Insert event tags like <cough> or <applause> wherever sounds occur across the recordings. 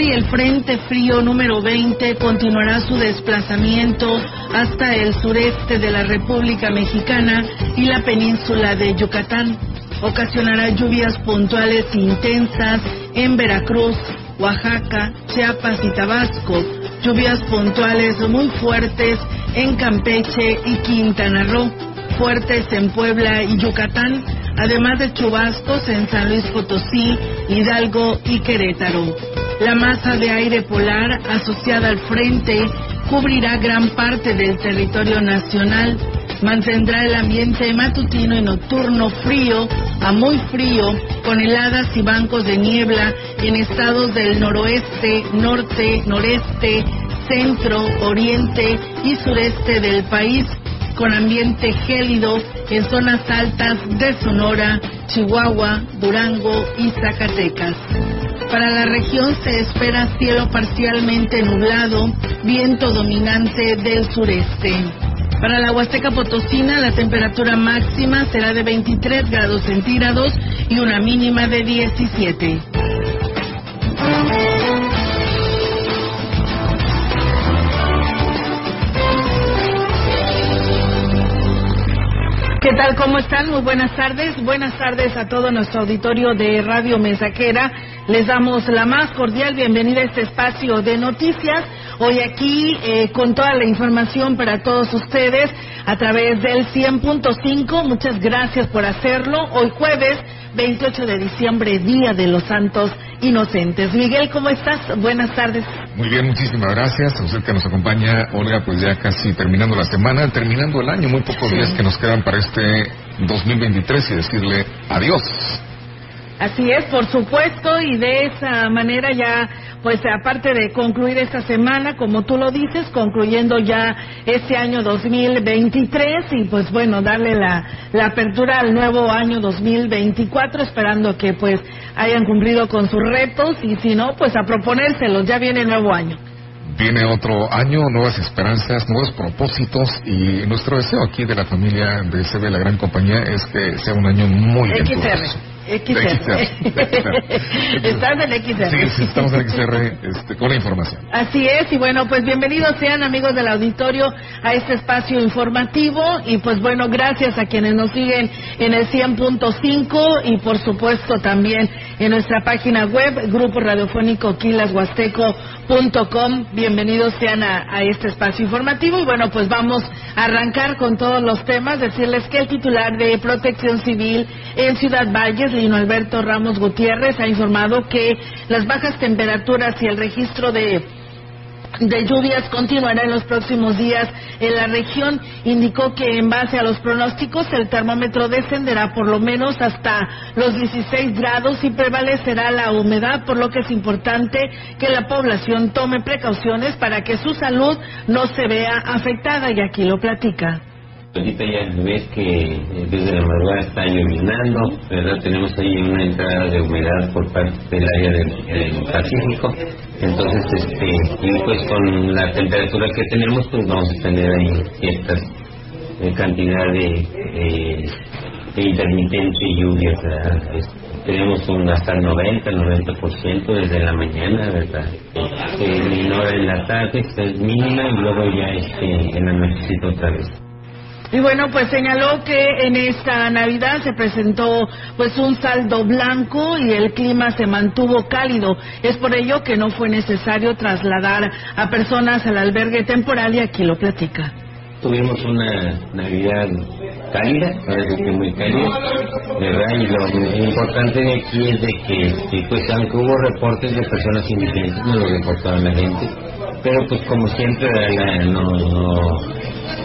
Hoy el Frente Frío número 20 continuará su desplazamiento hasta el sureste de la República Mexicana y la península de Yucatán. Ocasionará lluvias puntuales intensas en Veracruz, Oaxaca, Chiapas y Tabasco. Lluvias puntuales muy fuertes en Campeche y Quintana Roo. Fuertes en Puebla y Yucatán, además de chubascos en San Luis Potosí, Hidalgo y Querétaro. La masa de aire polar asociada al frente cubrirá gran parte del territorio nacional. Mantendrá el ambiente matutino y nocturno frío a muy frío, con heladas y bancos de niebla en estados del noroeste, norte, noreste, centro, oriente y sureste del país, con ambiente gélido en zonas altas de Sonora, Chihuahua, Durango y Zacatecas. Para la región se espera cielo parcialmente nublado, viento dominante del sureste. Para la Huasteca Potosina la temperatura máxima será de 23 grados centígrados y una mínima de 17. ¿Qué tal? ¿Cómo están? Muy buenas tardes. Buenas tardes a todo nuestro auditorio de Radio Mensajera. Les damos la más cordial bienvenida a este espacio de noticias. Hoy aquí eh, con toda la información para todos ustedes a través del 100.5. Muchas gracias por hacerlo. Hoy jueves 28 de diciembre, Día de los Santos Inocentes. Miguel, ¿cómo estás? Buenas tardes. Muy bien, muchísimas gracias. A usted que nos acompaña, Olga, pues ya casi terminando la semana, terminando el año, muy pocos días que nos quedan para este 2023 y decirle adiós. Así es, por supuesto, y de esa manera ya, pues aparte de concluir esta semana, como tú lo dices, concluyendo ya este año 2023 y pues bueno, darle la, la apertura al nuevo año 2024, esperando que pues hayan cumplido con sus retos y si no, pues a proponérselos, ya viene el nuevo año. Viene otro año, nuevas esperanzas, nuevos propósitos y nuestro deseo aquí de la familia de CB, la gran compañía, es que sea un año muy venturoso. XR. <laughs> Estás en XR. Sí, sí, estamos en XR este, con la información. Así es, y bueno, pues bienvenidos sean amigos del auditorio a este espacio informativo y pues bueno, gracias a quienes nos siguen en el 100.5 y por supuesto también en nuestra página web, Grupo Radiofónico Quilashuasteco.com. Bienvenidos sean a, a este espacio informativo y bueno, pues vamos a arrancar con todos los temas, decirles que el titular de Protección Civil en Ciudad Valles, Alberto Ramos Gutiérrez, ha informado que las bajas temperaturas y el registro de de lluvias continuará en los próximos días en la región. Indicó que en base a los pronósticos el termómetro descenderá por lo menos hasta los 16 grados y prevalecerá la humedad, por lo que es importante que la población tome precauciones para que su salud no se vea afectada y aquí lo platica. Ahorita ya ves que eh, desde la madrugada está llovinando, ¿verdad? Tenemos ahí una entrada de humedad por parte del área del, del Pacífico. Entonces, este, y pues con la temperatura que tenemos, pues vamos a tener ahí cierta eh, cantidad de, eh, de intermitente lluvias, ¿verdad? Es- tenemos un hasta el 90, 90% desde la mañana, ¿verdad? Se minora en la tarde, es mínima, y luego ya este, en la nochecita otra vez. Y bueno, pues señaló que en esta Navidad se presentó pues un saldo blanco y el clima se mantuvo cálido. Es por ello que no fue necesario trasladar a personas al albergue temporal y aquí lo platica. Tuvimos una Navidad cálida, parece que muy cálida, ¿verdad? Y lo importante de aquí es de que, este, pues aunque hubo reportes de personas indigentes, no lo reportaban la gente, pero pues como siempre no, no,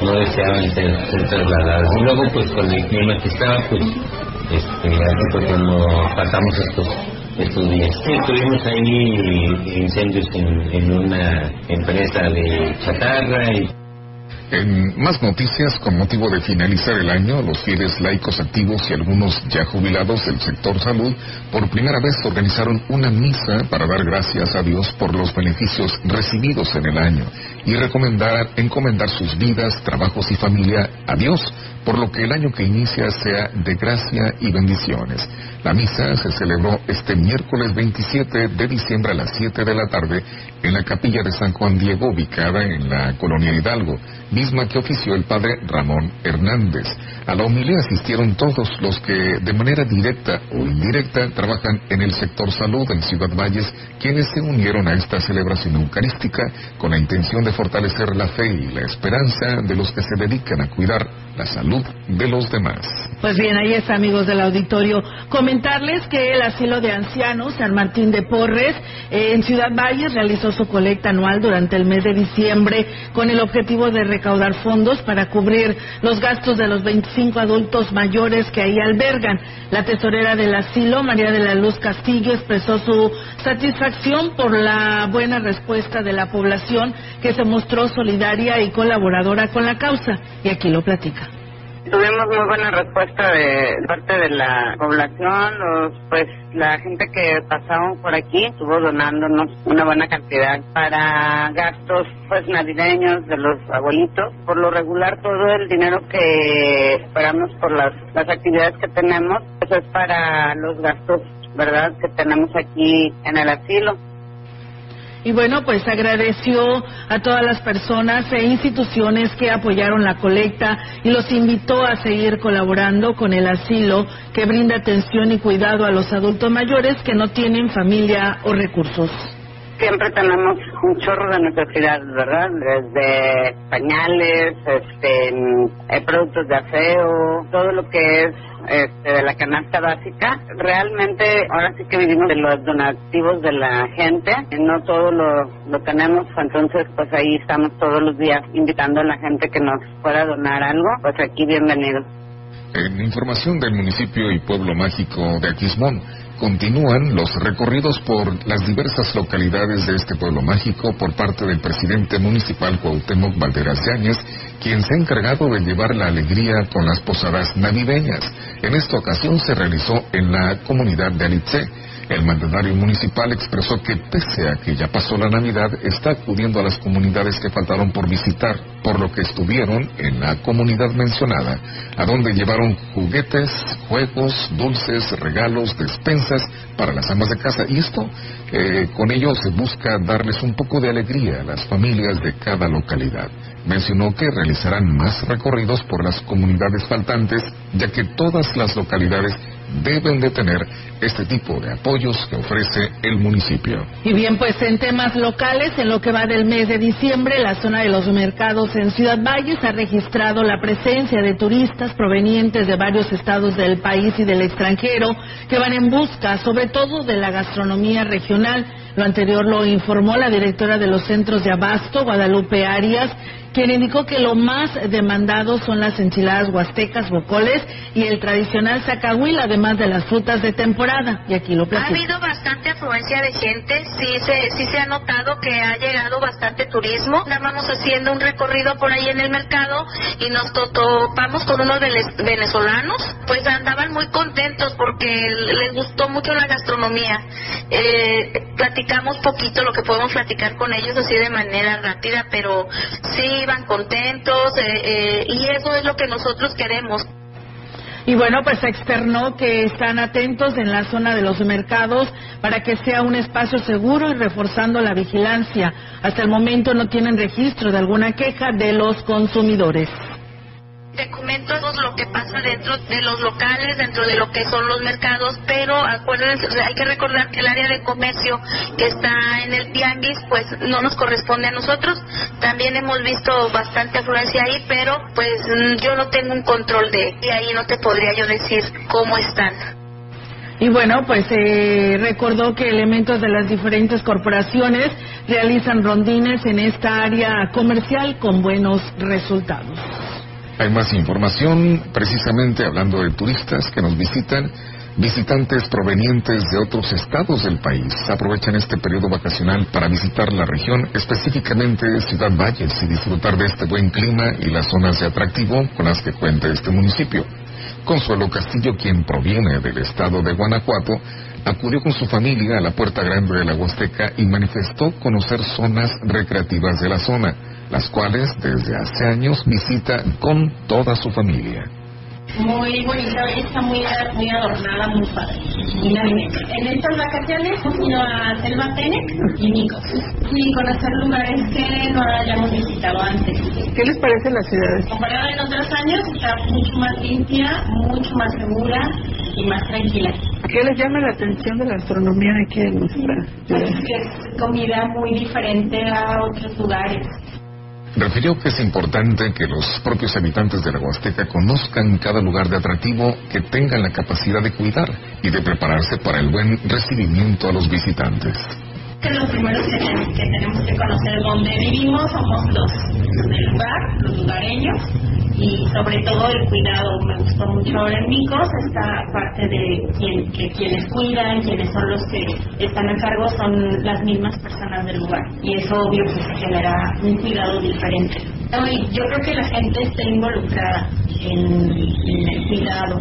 no deseaban ser, trasladados. Y luego pues con el clima que estaba, pues este, así fue cuando pasamos estos estos días. Sí, tuvimos ahí incendios en, en una empresa de chatarra y en más noticias, con motivo de finalizar el año, los fieles laicos activos y algunos ya jubilados del sector salud por primera vez organizaron una misa para dar gracias a Dios por los beneficios recibidos en el año y recomendar, encomendar sus vidas, trabajos y familia a Dios por lo que el año que inicia sea de gracia y bendiciones. La misa se celebró este miércoles 27 de diciembre a las 7 de la tarde en la capilla de San Juan Diego, ubicada en la colonia Hidalgo, misma que ofició el padre Ramón Hernández. A la homilía asistieron todos los que de manera directa o indirecta trabajan en el sector salud en Ciudad Valles, quienes se unieron a esta celebración eucarística con la intención de fortalecer la fe y la esperanza de los que se dedican a cuidar la salud de los demás. Pues bien, ahí está, amigos del auditorio. Comentarles que el asilo de ancianos San Martín de Porres eh, en Ciudad Valles realizó su colecta anual durante el mes de diciembre con el objetivo de recaudar fondos para cubrir los gastos de los 25 adultos mayores que ahí albergan. La tesorera del asilo, María de la Luz Castillo, expresó su satisfacción por la buena respuesta de la población que se mostró solidaria y colaboradora con la causa. Y aquí lo platica. Tuvimos muy buena respuesta de parte de la población, los, pues la gente que pasaron por aquí estuvo donándonos una buena cantidad para gastos pues navideños de los abuelitos. Por lo regular todo el dinero que esperamos por las, las actividades que tenemos, pues, es para los gastos, ¿verdad?, que tenemos aquí en el asilo. Y bueno, pues agradeció a todas las personas e instituciones que apoyaron la colecta y los invitó a seguir colaborando con el asilo que brinda atención y cuidado a los adultos mayores que no tienen familia o recursos siempre tenemos un chorro de necesidades, ¿verdad? Desde pañales, este, eh, productos de aseo, todo lo que es este, de la canasta básica. Realmente ahora sí que vivimos de los donativos de la gente, no todo lo, lo tenemos, entonces pues ahí estamos todos los días invitando a la gente que nos pueda donar algo, pues aquí bienvenido. En información del municipio y pueblo mágico de Aquismón, Continúan los recorridos por las diversas localidades de este pueblo mágico por parte del presidente municipal Cuauhtémoc Valderas Yáñez, quien se ha encargado de llevar la alegría con las posadas navideñas. En esta ocasión se realizó en la comunidad de Alitze el mandatario municipal expresó que pese a que ya pasó la Navidad, está acudiendo a las comunidades que faltaron por visitar, por lo que estuvieron en la comunidad mencionada, a donde llevaron juguetes, juegos, dulces, regalos, despensas para las amas de casa. Y esto, eh, con ello se busca darles un poco de alegría a las familias de cada localidad. Mencionó que realizarán más recorridos por las comunidades faltantes, ya que todas las localidades deben de tener este tipo de apoyos que ofrece el municipio. Y bien, pues en temas locales, en lo que va del mes de diciembre, la zona de los mercados en Ciudad Valles ha registrado la presencia de turistas provenientes de varios estados del país y del extranjero que van en busca, sobre todo, de la gastronomía regional. Lo anterior lo informó la directora de los centros de abasto, Guadalupe Arias, quien indicó que lo más demandado son las enchiladas huastecas, bocoles y el tradicional zacahuil, además de las frutas de temporada. Y aquí lo Ha habido bastante afluencia de gente, sí se, sí se ha notado que ha llegado bastante turismo. Estábamos haciendo un recorrido por ahí en el mercado y nos topamos con unos venezolanos, pues andaban muy contentos porque les gustó mucho la gastronomía. Eh, platicamos poquito lo que podemos platicar con ellos así de manera rápida, pero sí iban contentos eh, eh, y eso es lo que nosotros queremos. Y bueno, pues externó que están atentos en la zona de los mercados para que sea un espacio seguro y reforzando la vigilancia. Hasta el momento no tienen registro de alguna queja de los consumidores. Te comento lo que pasa dentro de los locales, dentro de lo que son los mercados, pero acuérdense, hay que recordar que el área de comercio que está en el tianguis, pues no nos corresponde a nosotros. También hemos visto bastante afluencia ahí, pero pues mm, yo no tengo un control de, y ahí no te podría yo decir cómo están. Y bueno, pues eh, recordó que elementos de las diferentes corporaciones realizan rondines en esta área comercial con buenos resultados. Hay más información, precisamente hablando de turistas que nos visitan. Visitantes provenientes de otros estados del país aprovechan este periodo vacacional para visitar la región, específicamente Ciudad Valles, y disfrutar de este buen clima y las zonas de atractivo con las que cuenta este municipio. Consuelo Castillo, quien proviene del estado de Guanajuato, acudió con su familia a la Puerta Grande de la Huasteca y manifestó conocer zonas recreativas de la zona las cuales desde hace años visita con toda su familia. Muy bonita, está muy, muy adornada, muy padre. En estas vacaciones hemos ido a Selva Tenec y Nicos y conocer lugares que no hayamos visitado antes. ¿Qué les parece la ciudad? Comparado en otros años, está mucho más limpia, mucho más segura y más tranquila. ¿Qué les llama la atención de la astronomía aquí en nuestra ciudad? Pues que es comida muy diferente a otros lugares. Refirió que es importante que los propios habitantes de la Huasteca conozcan cada lugar de atractivo, que tengan la capacidad de cuidar y de prepararse para el buen recibimiento a los visitantes que los primeros que, tenemos que conocer dónde vivimos somos los, del lugar, los lugareños, y sobre todo el cuidado. Me gustó mucho ahora en Micos esta parte de quien, que quienes cuidan, quienes son los que están a cargo, son las mismas personas del lugar. Y eso obvio pues genera un cuidado diferente. yo creo que la gente está involucrada en el cuidado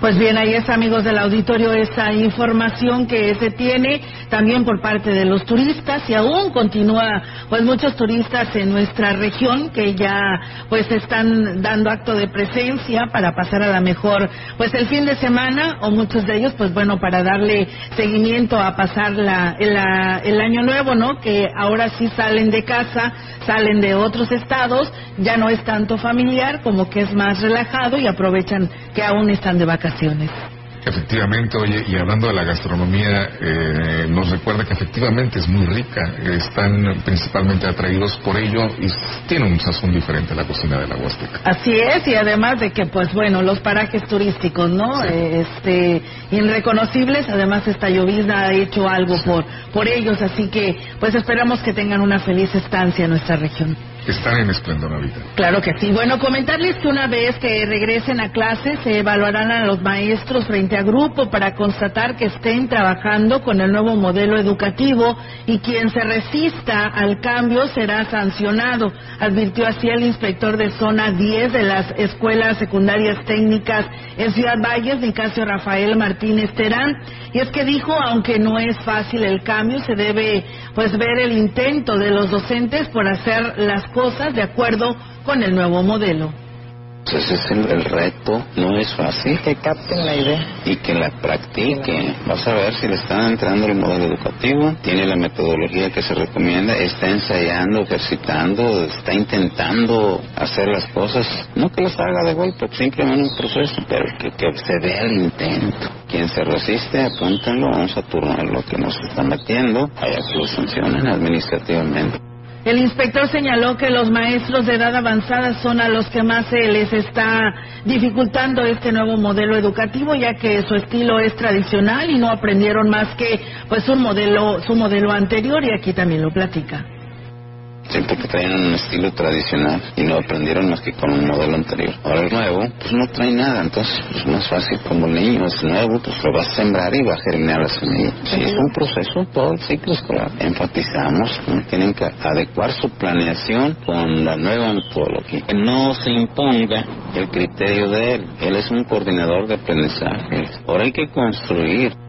pues bien, ahí está, amigos del auditorio, esa información que se tiene también por parte de los turistas y aún continúa, pues muchos turistas en nuestra región que ya pues están dando acto de presencia para pasar a la mejor, pues el fin de semana o muchos de ellos, pues bueno, para darle seguimiento a pasar la, el año nuevo, ¿no? Que ahora sí salen de casa, salen de otros estados, ya no es tanto familiar como que es más relajado y aprovechan que aún están de vacaciones vacaciones. Efectivamente, oye, y hablando de la gastronomía, eh, nos recuerda que efectivamente es muy rica, están principalmente atraídos por ello y tiene un sazón diferente la cocina de la Huasteca. Así es, y además de que, pues bueno, los parajes turísticos, ¿no? este, irreconocibles, además esta llovizna ha hecho algo por, por ellos, así que, pues esperamos que tengan una feliz estancia en nuestra región están en esplendor ahorita. Claro que sí. Bueno, comentarles que una vez que regresen a clases se evaluarán a los maestros frente a grupo para constatar que estén trabajando con el nuevo modelo educativo y quien se resista al cambio será sancionado, advirtió así el inspector de zona 10 de las escuelas secundarias técnicas en Ciudad Valles, Nicasio Rafael Martínez Terán. Y es que dijo, aunque no es fácil el cambio, se debe pues ver el intento de los docentes por hacer las cosas de acuerdo con el nuevo modelo. Ese es el, reto, no es fácil. Que capten la idea. Y que la practiquen. Vas a ver si le están entrando el modelo educativo, tiene la metodología que se recomienda, está ensayando, ejercitando, está intentando hacer las cosas. No que las haga de golpe, simplemente un proceso, pero que, se vea el intento. Quien se resiste, apúntenlo, vamos a turnar lo que nos están metiendo, allá que lo sancionen administrativamente. El inspector señaló que los maestros de edad avanzada son a los que más se les está dificultando este nuevo modelo educativo, ya que su estilo es tradicional y no aprendieron más que pues un modelo, su modelo anterior y aquí también lo platica siempre que traían un estilo tradicional y no aprendieron más que con un modelo anterior. Ahora el nuevo, pues no trae nada, entonces es más fácil como el niño es nuevo, pues lo va a sembrar y va a germinar la semilla. Sí, es un proceso todo el ciclo escolar. Enfatizamos, tienen que adecuar su planeación con la nueva metodología. Que no se imponga el criterio de él. Él es un coordinador de aprendizaje. Ahora hay que construir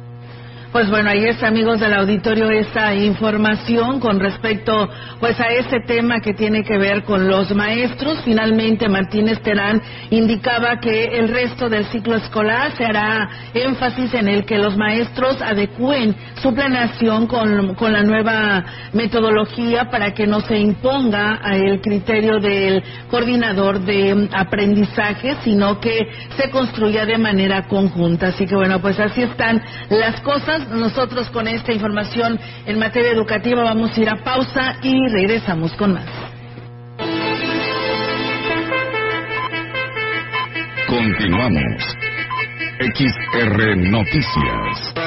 Pues bueno, ahí está, amigos del auditorio, esta información con respecto pues a ese tema que tiene que ver con los maestros. Finalmente, Martínez Terán indicaba que el resto del ciclo escolar se hará énfasis en el que los maestros adecúen su planeación con, con la nueva metodología para que no se imponga el criterio del coordinador de aprendizaje, sino que se construya de manera conjunta. Así que bueno, pues así están las cosas nosotros con esta información en materia educativa vamos a ir a pausa y regresamos con más. Continuamos. XR Noticias.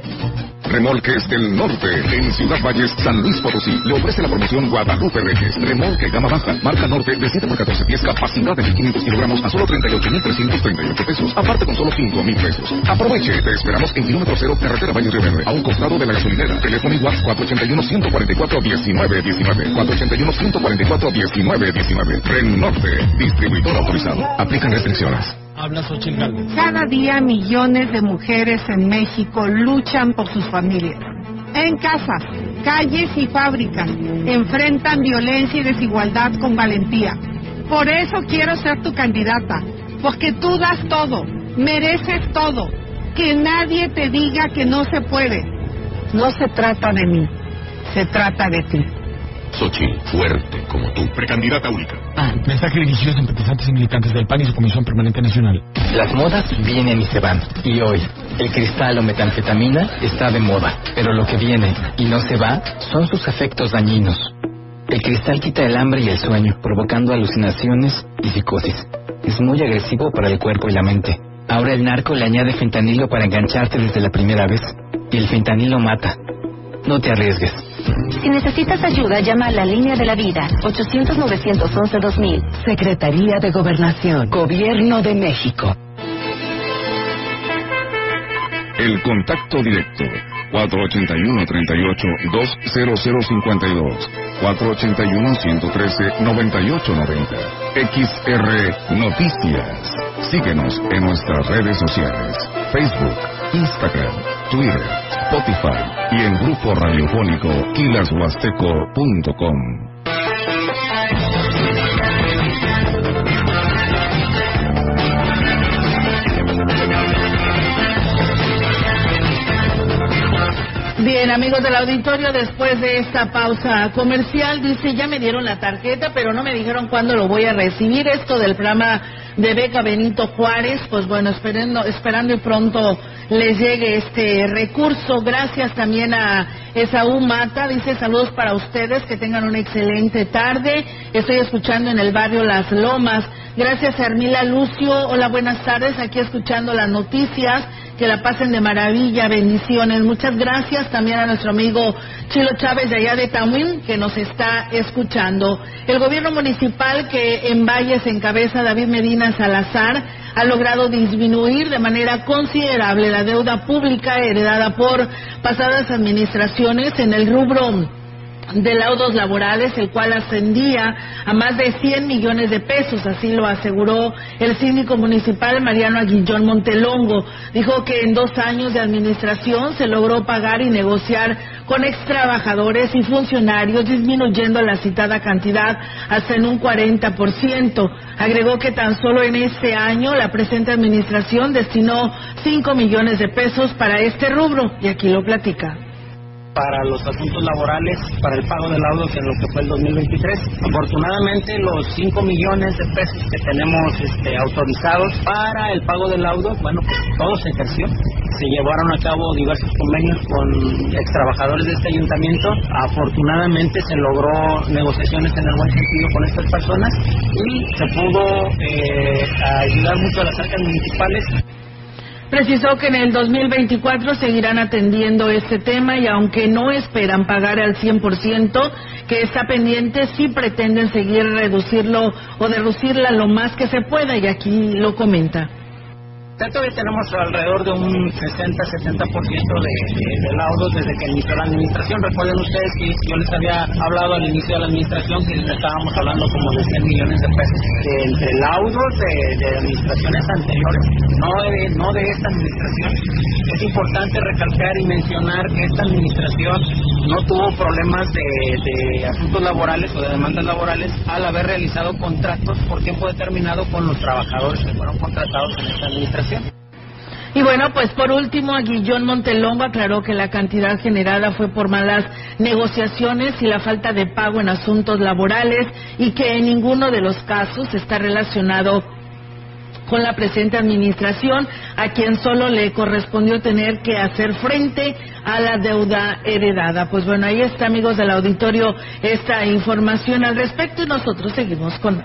Remolques del Norte, en Ciudad Valles, San Luis Potosí, le ofrece la promoción Guadalupe Reyes. Remolque gama baja, marca norte de 7 por 14 pies, capacidad de 1500 kilogramos a solo 38.338 pesos, aparte con solo 5.000 pesos. Aproveche, te esperamos en kilómetro cero, carretera Valle Río Verde, a un costado de la gasolinera. Teléfono igual 481-144-1919. 481-144-1919. Ren Norte, distribuidor autorizado. Aplican restricciones. Habla Cada día millones de mujeres en México luchan por sus familias. En casa, calles y fábricas enfrentan violencia y desigualdad con valentía. Por eso quiero ser tu candidata, porque tú das todo, mereces todo. Que nadie te diga que no se puede. No se trata de mí, se trata de ti. Xochitl, fuerte como tú, precandidata única. Ah, mensaje dirigido a simpatizantes y militantes del PAN y su Comisión Permanente Nacional. Las modas vienen y se van. Y hoy, el cristal o metanfetamina está de moda. Pero lo que viene y no se va son sus efectos dañinos. El cristal quita el hambre y el sueño, provocando alucinaciones y psicosis. Es muy agresivo para el cuerpo y la mente. Ahora el narco le añade fentanilo para engancharte desde la primera vez. Y el fentanilo mata. No te arriesgues. Si necesitas ayuda, llama a la línea de la vida, 800-911-2000. Secretaría de Gobernación, Gobierno de México. El contacto directo, 481-38-20052, 481-113-9890. XR Noticias. Síguenos en nuestras redes sociales, Facebook, Instagram, Twitter, Spotify y en grupo radiofónico quilashuasteco.com. Bien, amigos del auditorio, después de esta pausa comercial, dice, ya me dieron la tarjeta, pero no me dijeron cuándo lo voy a recibir. Esto del programa de beca Benito Juárez, pues bueno, esperando, esperando y pronto les llegue este recurso. Gracias también a Esaú Mata, dice saludos para ustedes, que tengan una excelente tarde. Estoy escuchando en el barrio Las Lomas. Gracias Hermila Lucio, hola, buenas tardes, aquí escuchando las noticias que la pasen de maravilla, bendiciones. Muchas gracias también a nuestro amigo Chilo Chávez de allá de Tamuín que nos está escuchando. El gobierno municipal que en Valles encabeza David Medina Salazar ha logrado disminuir de manera considerable la deuda pública heredada por pasadas administraciones en el rubro de laudos laborales, el cual ascendía a más de 100 millones de pesos, así lo aseguró el síndico municipal Mariano Aguillón Montelongo. Dijo que en dos años de administración se logró pagar y negociar con ex trabajadores y funcionarios, disminuyendo la citada cantidad hasta en un 40%. Agregó que tan solo en este año la presente administración destinó 5 millones de pesos para este rubro, y aquí lo platica para los asuntos laborales, para el pago de laudos en lo que fue el 2023. Afortunadamente, los 5 millones de pesos que tenemos este, autorizados para el pago de laudos, bueno, pues todo se ejerció. Se llevaron a cabo diversos convenios con ex trabajadores de este ayuntamiento. Afortunadamente se logró negociaciones en el buen sentido con estas personas y se pudo eh, ayudar mucho a las arcas municipales Precisó que en el 2024 seguirán atendiendo este tema y aunque no esperan pagar al 100% que está pendiente, sí pretenden seguir reducirlo o reducirla lo más que se pueda y aquí lo comenta todavía tenemos alrededor de un 60-70% de, laudos desde que inició la administración. Recuerden ustedes que yo les había hablado al inicio de la administración que estábamos hablando como de 100 millones de pesos de, entre laudos de, administraciones anteriores, no de, no de esta administración. Es importante recalcar y mencionar que esta administración no tuvo problemas de, asuntos laborales o de demandas laborales al haber realizado contratos por tiempo determinado con los trabajadores que fueron contratados en esta administración. Y bueno, pues por último, Guillón Montelongo aclaró que la cantidad generada fue por malas negociaciones y la falta de pago en asuntos laborales y que en ninguno de los casos está relacionado con la presente administración, a quien solo le correspondió tener que hacer frente a la deuda heredada. Pues bueno, ahí está, amigos del auditorio, esta información al respecto y nosotros seguimos con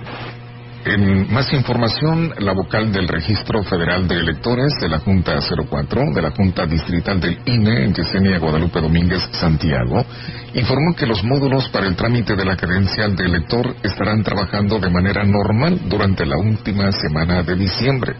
en más información, la vocal del Registro Federal de Electores de la Junta 04, de la Junta Distrital del INE, Yesenia Guadalupe Domínguez Santiago, informó que los módulos para el trámite de la credencial de elector estarán trabajando de manera normal durante la última semana de diciembre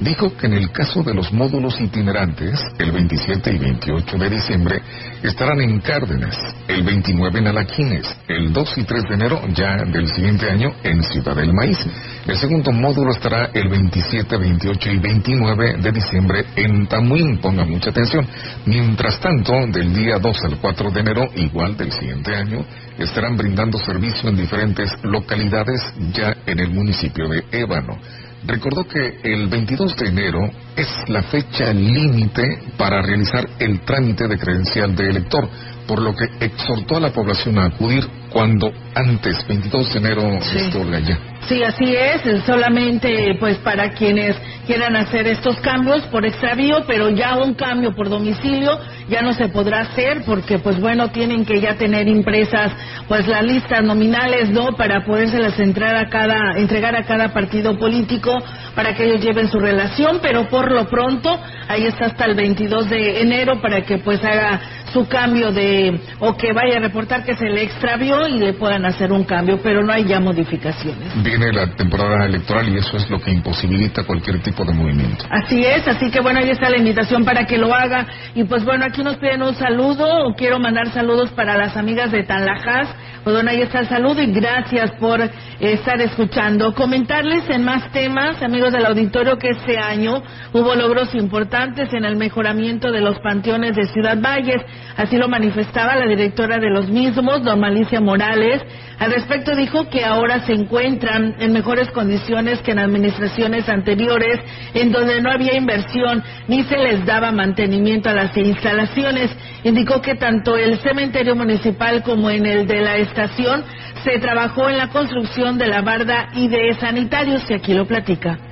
dijo que en el caso de los módulos itinerantes, el 27 y 28 de diciembre estarán en Cárdenas, el 29 en Alaquines, el 2 y 3 de enero ya del siguiente año en Ciudad del Maíz. El segundo módulo estará el 27, 28 y 29 de diciembre en Tamuín, ponga mucha atención. Mientras tanto, del día 2 al 4 de enero, igual del siguiente año, estarán brindando servicio en diferentes localidades ya en el municipio de Ébano recordó que el 22 de enero es la fecha límite para realizar el trámite de credencial de elector, por lo que exhortó a la población a acudir cuando antes, 22 de enero, sí. esto ya. Sí, así es, solamente pues para quienes quieran hacer estos cambios por extravío, pero ya un cambio por domicilio ya no se podrá hacer porque pues bueno, tienen que ya tener impresas pues las listas nominales, ¿no? Para podérselas entrar a cada entregar a cada partido político para que ellos lleven su relación, pero por lo pronto ahí está hasta el 22 de enero para que pues haga su cambio de o que vaya a reportar que se le extravió y le puedan hacer un cambio, pero no hay ya modificaciones viene la temporada electoral y eso es lo que imposibilita cualquier tipo de movimiento. Así es, así que bueno, ahí está la invitación para que lo haga. Y pues bueno, aquí nos piden un saludo, o quiero mandar saludos para las amigas de Tanlajas. Pues bueno, ahí está el saludo y gracias por estar escuchando. Comentarles en más temas, amigos del auditorio, que este año hubo logros importantes en el mejoramiento de los panteones de Ciudad Valles. Así lo manifestaba la directora de los mismos, don Malicia Morales. Al respecto dijo que ahora se encuentran en mejores condiciones que en administraciones anteriores, en donde no había inversión ni se les daba mantenimiento a las instalaciones. Indicó que tanto el cementerio municipal como en el de la estación se trabajó en la construcción de la barda y de sanitarios, y aquí lo platica.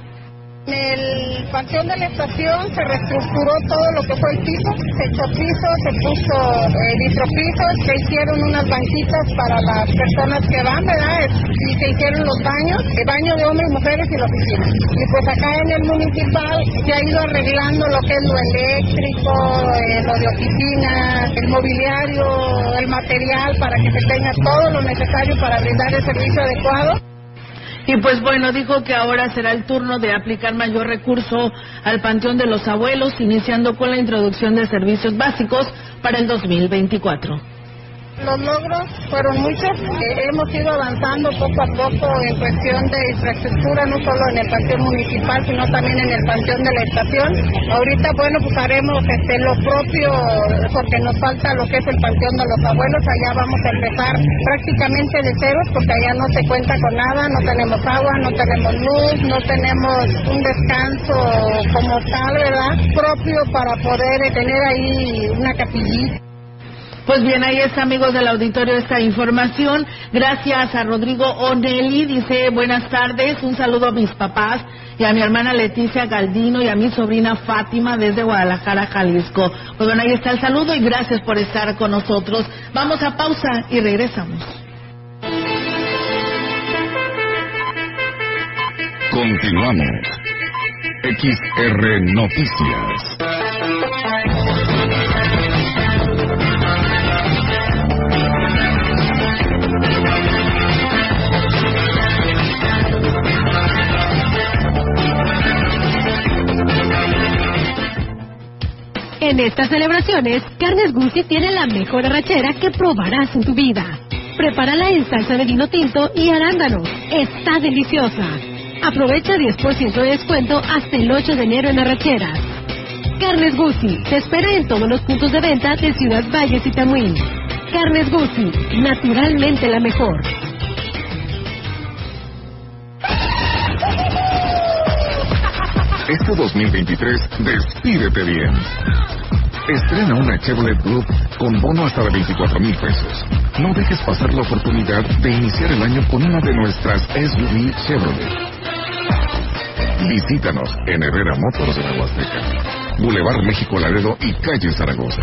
En el panteón de la estación se reestructuró todo lo que fue el piso, se echó piso, se puso eh, vitropiso, se hicieron unas banquitas para las personas que van, ¿verdad? Y se hicieron los baños, el baño de hombres, mujeres y la oficina. Y pues acá en el municipal se ha ido arreglando lo que es lo eléctrico, eh, lo de oficina, el mobiliario, el material para que se tenga todo lo necesario para brindar el servicio adecuado. Y pues bueno, dijo que ahora será el turno de aplicar mayor recurso al Panteón de los Abuelos, iniciando con la introducción de servicios básicos para el 2024. Los logros fueron muchos. Eh, hemos ido avanzando poco a poco en cuestión de infraestructura, no solo en el panteón municipal, sino también en el panteón de la estación. Ahorita, bueno, pues haremos este, lo propio, porque nos falta lo que es el panteón de los abuelos. Allá vamos a empezar prácticamente de ceros, porque allá no se cuenta con nada, no tenemos agua, no tenemos luz, no tenemos un descanso como tal, ¿verdad? Propio para poder tener ahí una capillita. Pues bien, ahí está, amigos del auditorio, esta información. Gracias a Rodrigo Onelli. Dice, buenas tardes, un saludo a mis papás y a mi hermana Leticia Galdino y a mi sobrina Fátima desde Guadalajara, Jalisco. Pues bueno, ahí está el saludo y gracias por estar con nosotros. Vamos a pausa y regresamos. Continuamos. XR Noticias. En estas celebraciones, Carnes Gucci tiene la mejor arrachera que probarás en tu vida. Prepárala en salsa de vino tinto y arándanos. Está deliciosa. Aprovecha 10% de descuento hasta el 8 de enero en arracheras. Carnes Gucci te espera en todos los puntos de venta de Ciudad Valles y Tamuín. Carnes Gucci, naturalmente la mejor. Este 2023, despídete bien. Estrena una Chevrolet Blue con bono hasta de 24 mil pesos. No dejes pasar la oportunidad de iniciar el año con una de nuestras SUV Chevrolet. Visítanos en Herrera Motors de la Huasteca, Boulevard México Laredo y Calle Zaragoza.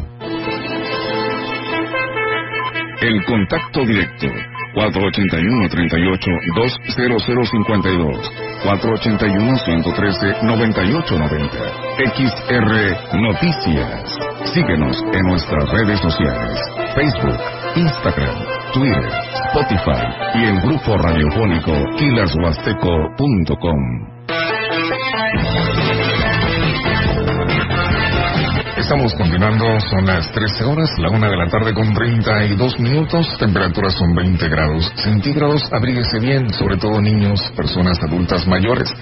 El contacto directo 481-38-20052 481-113-9890 XR Noticias. Síguenos en nuestras redes sociales, Facebook, Instagram, Twitter, Spotify y el grupo radiofónico kilashuasteco.com. Estamos continuando, son las 13 horas, la una de la tarde con 32 minutos, temperaturas son 20 grados centígrados, abríguese bien, sobre todo niños, personas adultas mayores.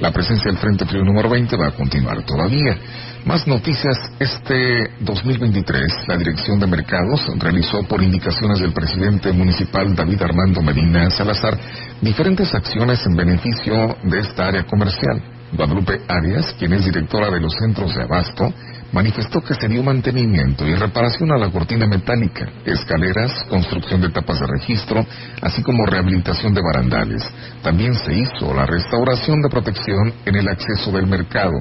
La presencia del Frente Frío número 20 va a continuar todavía. Más noticias, este 2023 la Dirección de Mercados realizó por indicaciones del presidente municipal David Armando Medina Salazar diferentes acciones en beneficio de esta área comercial. Guadalupe Arias, quien es directora de los centros de abasto, manifestó que se dio mantenimiento y reparación a la cortina metálica, escaleras, construcción de tapas de registro, así como rehabilitación de barandales. También se hizo la restauración de protección en el acceso del mercado.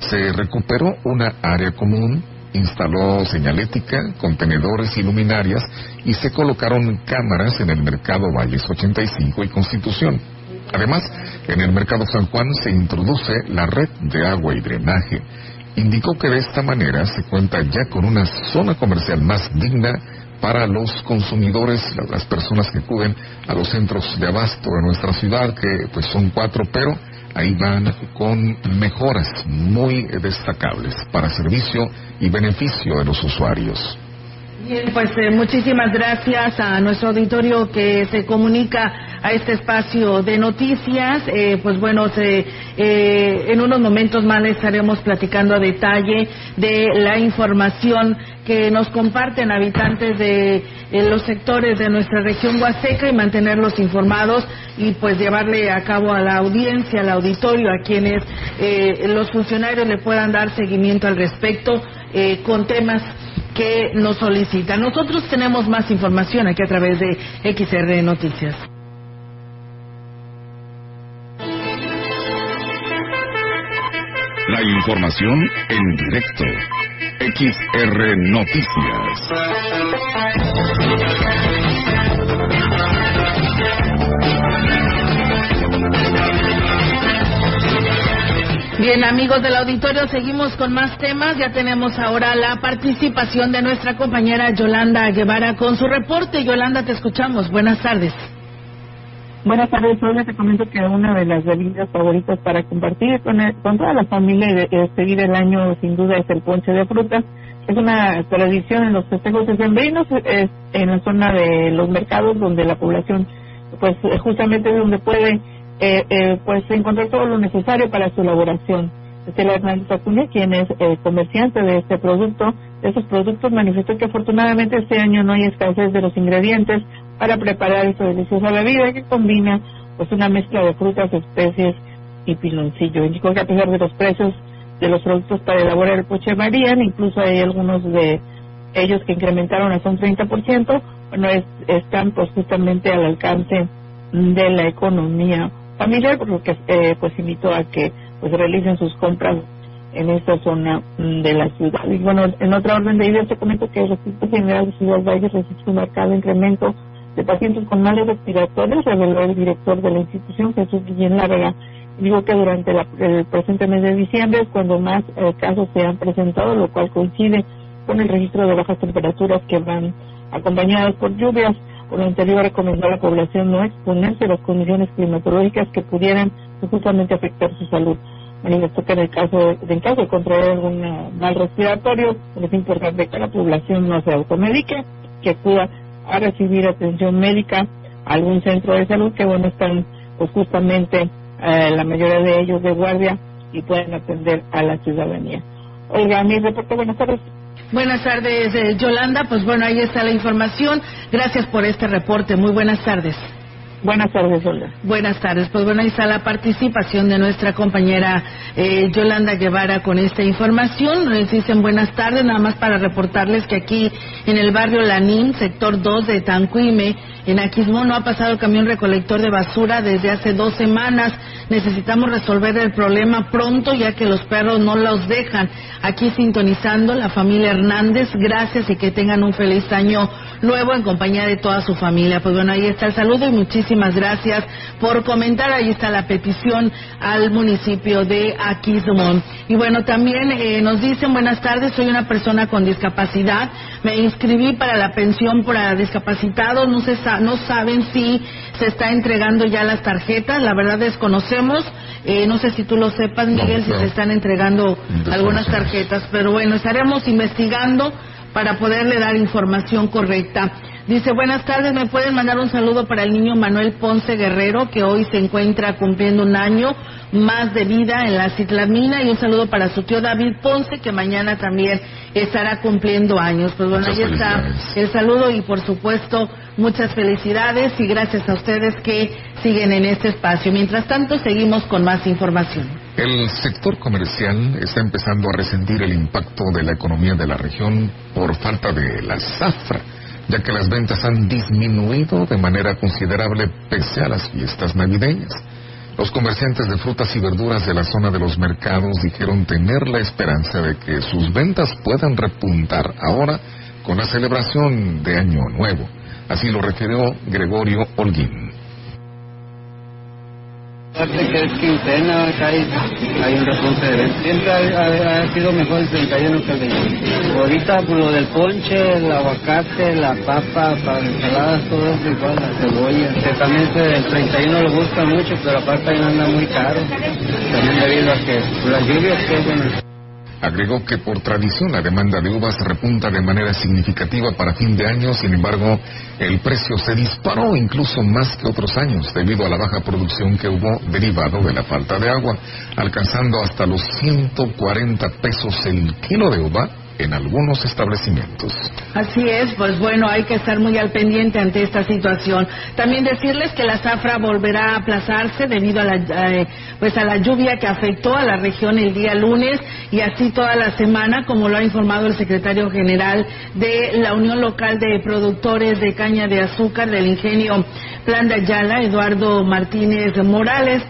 Se recuperó una área común, instaló señalética, contenedores y luminarias y se colocaron cámaras en el mercado Valles 85 y Constitución. Además, en el mercado San Juan se introduce la red de agua y drenaje indicó que de esta manera se cuenta ya con una zona comercial más digna para los consumidores, las personas que acuden a los centros de abasto de nuestra ciudad, que pues son cuatro, pero ahí van con mejoras muy destacables para servicio y beneficio de los usuarios. Bien, pues eh, muchísimas gracias a nuestro auditorio que se comunica a este espacio de noticias. Eh, pues bueno, se, eh, en unos momentos más estaremos platicando a detalle de la información que nos comparten habitantes de los sectores de nuestra región huasteca y mantenerlos informados y pues llevarle a cabo a la audiencia, al auditorio, a quienes los funcionarios le puedan dar seguimiento al respecto con temas que nos solicitan. Nosotros tenemos más información aquí a través de XR Noticias. La información en directo. XR Noticias. Bien, amigos del auditorio, seguimos con más temas. Ya tenemos ahora la participación de nuestra compañera Yolanda Guevara con su reporte. Yolanda, te escuchamos. Buenas tardes. Buenas tardes, hoy te comento que una de las bebidas favoritas para compartir con, con toda la familia y seguir el año sin duda es el ponche de frutas. es una tradición en los festejos decembrinos, es en la zona de los mercados donde la población, pues justamente es donde puede eh, eh, pues encontrar todo lo necesario para su elaboración. Estela Hernández Acuña, quien es eh, comerciante de este producto, de esos productos, manifestó que afortunadamente este año no hay escasez de los ingredientes para preparar esta deliciosa bebida que combina pues una mezcla de frutas, especies y piloncillo. Indicó que a pesar de los precios de los productos para elaborar el poche varían, incluso hay algunos de ellos que incrementaron hasta un 30%, bueno, están pues justamente al alcance de la economía familiar, por lo que eh, pues invito a que pues realicen sus compras en esta zona de la ciudad. Y bueno, en otra orden de ideas te comento que el Hospital General de Ciudad Valles registró un marcado incremento de pacientes con males respiratorios, reveló el director de la institución, Jesús Guillén Larga. Digo que durante el presente mes de diciembre es cuando más eh, casos se han presentado, lo cual coincide con el registro de bajas temperaturas que van acompañadas por lluvias. Por lo anterior, recomendó a la población no exponerse a las condiciones climatológicas que pudieran justamente afectar su salud. Manifestó que en el caso de, en caso de contraer algún mal respiratorio, es importante que la población no se automedique, que acuda a recibir atención médica algún centro de salud que, bueno, están pues justamente eh, la mayoría de ellos de guardia y pueden atender a la ciudadanía. Oiga, mi reporte, buenas tardes. Buenas tardes, eh, Yolanda. Pues bueno, ahí está la información. Gracias por este reporte. Muy buenas tardes. Buenas tardes, Olga. Buenas tardes. Pues bueno, ahí está la participación de nuestra compañera eh, Yolanda Guevara con esta información. Les dicen buenas tardes, nada más para reportarles que aquí en el barrio Lanín, sector 2 de Tancuime, en Aquismón no ha pasado el camión recolector de basura desde hace dos semanas. Necesitamos resolver el problema pronto ya que los perros no los dejan. Aquí sintonizando la familia Hernández. Gracias y que tengan un feliz año nuevo en compañía de toda su familia. Pues bueno, ahí está el saludo y muchísimas gracias por comentar. Ahí está la petición al municipio de Aquismón. Y bueno, también eh, nos dicen buenas tardes, soy una persona con discapacidad. Me inscribí para la pensión para discapacitados. No, se no saben si se está entregando ya las tarjetas. La verdad desconocemos. Eh, no sé si tú lo sepas, Miguel, si se están entregando algunas tarjetas. Pero bueno, estaremos investigando para poderle dar información correcta. Dice, buenas tardes, ¿me pueden mandar un saludo para el niño Manuel Ponce Guerrero, que hoy se encuentra cumpliendo un año más de vida en la Citlamina, y un saludo para su tío David Ponce, que mañana también estará cumpliendo años. Pues bueno, ahí está el saludo y por supuesto muchas felicidades y gracias a ustedes que siguen en este espacio. Mientras tanto, seguimos con más información. El sector comercial está empezando a resentir el impacto de la economía de la región por falta de la zafra, ya que las ventas han disminuido de manera considerable pese a las fiestas navideñas. Los comerciantes de frutas y verduras de la zona de los mercados dijeron tener la esperanza de que sus ventas puedan repuntar ahora con la celebración de Año Nuevo. Así lo refirió Gregorio Holguín. Aparte que es quincena, hay, hay un repunte de venta. Siempre ha, sido mejor el 31 que el 20. Ahorita por lo del ponche, el aguacate, la papa, para ensaladas, todo eso igual, la cebolla. También el 31 lo gusta mucho, pero aparte ahí anda muy caro. También debido a que las lluvias que bueno, Agregó que por tradición la demanda de uvas repunta de manera significativa para fin de año, sin embargo, el precio se disparó incluso más que otros años debido a la baja producción que hubo derivado de la falta de agua, alcanzando hasta los 140 pesos el kilo de uva en algunos establecimientos. Así es, pues bueno, hay que estar muy al pendiente ante esta situación. También decirles que la zafra volverá a aplazarse debido a la, eh, pues a la lluvia que afectó a la región el día lunes y así toda la semana, como lo ha informado el secretario general de la Unión Local de Productores de Caña de Azúcar del Ingenio Plan de Ayala, Eduardo Martínez Morales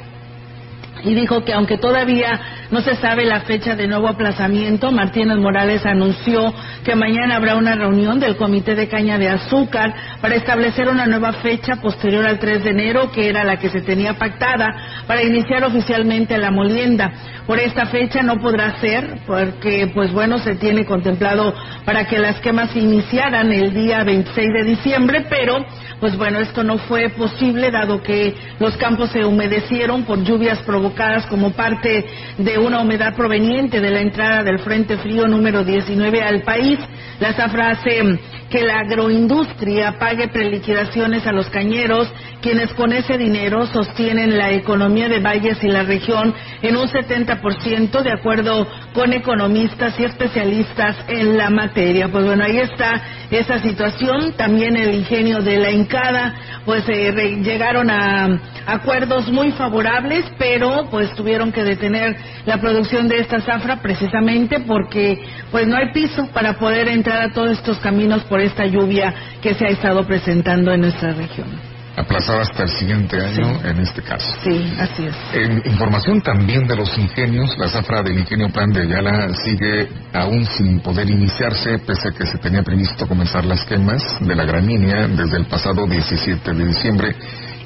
y dijo que aunque todavía no se sabe la fecha de nuevo aplazamiento, Martínez Morales anunció que mañana habrá una reunión del Comité de Caña de Azúcar para establecer una nueva fecha posterior al 3 de enero, que era la que se tenía pactada, para iniciar oficialmente la molienda. Por esta fecha no podrá ser, porque, pues bueno, se tiene contemplado para que las quemas iniciaran el día 26 de diciembre, pero pues bueno, esto no fue posible dado que los campos se humedecieron por lluvias provocadas como parte de una humedad proveniente de la entrada del Frente Frío número 19 al país. La zafra hace que la agroindustria pague preliquidaciones a los cañeros, quienes con ese dinero sostienen la economía de Valles y la región en un 70%, de acuerdo con economistas y especialistas en la materia. Pues bueno, ahí está esa situación. También el ingenio de la Encada, pues eh, llegaron a acuerdos muy favorables, pero pues tuvieron que detener la producción de esta zafra precisamente porque pues no hay piso para poder entrar a todos estos caminos por esta lluvia que se ha estado presentando en nuestra región aplazada hasta el siguiente año en este caso. Sí, así es. En información también de los ingenios, la zafra del ingenio Plan de Ayala sigue aún sin poder iniciarse, pese a que se tenía previsto comenzar las quemas de la gramínea desde el pasado 17 de diciembre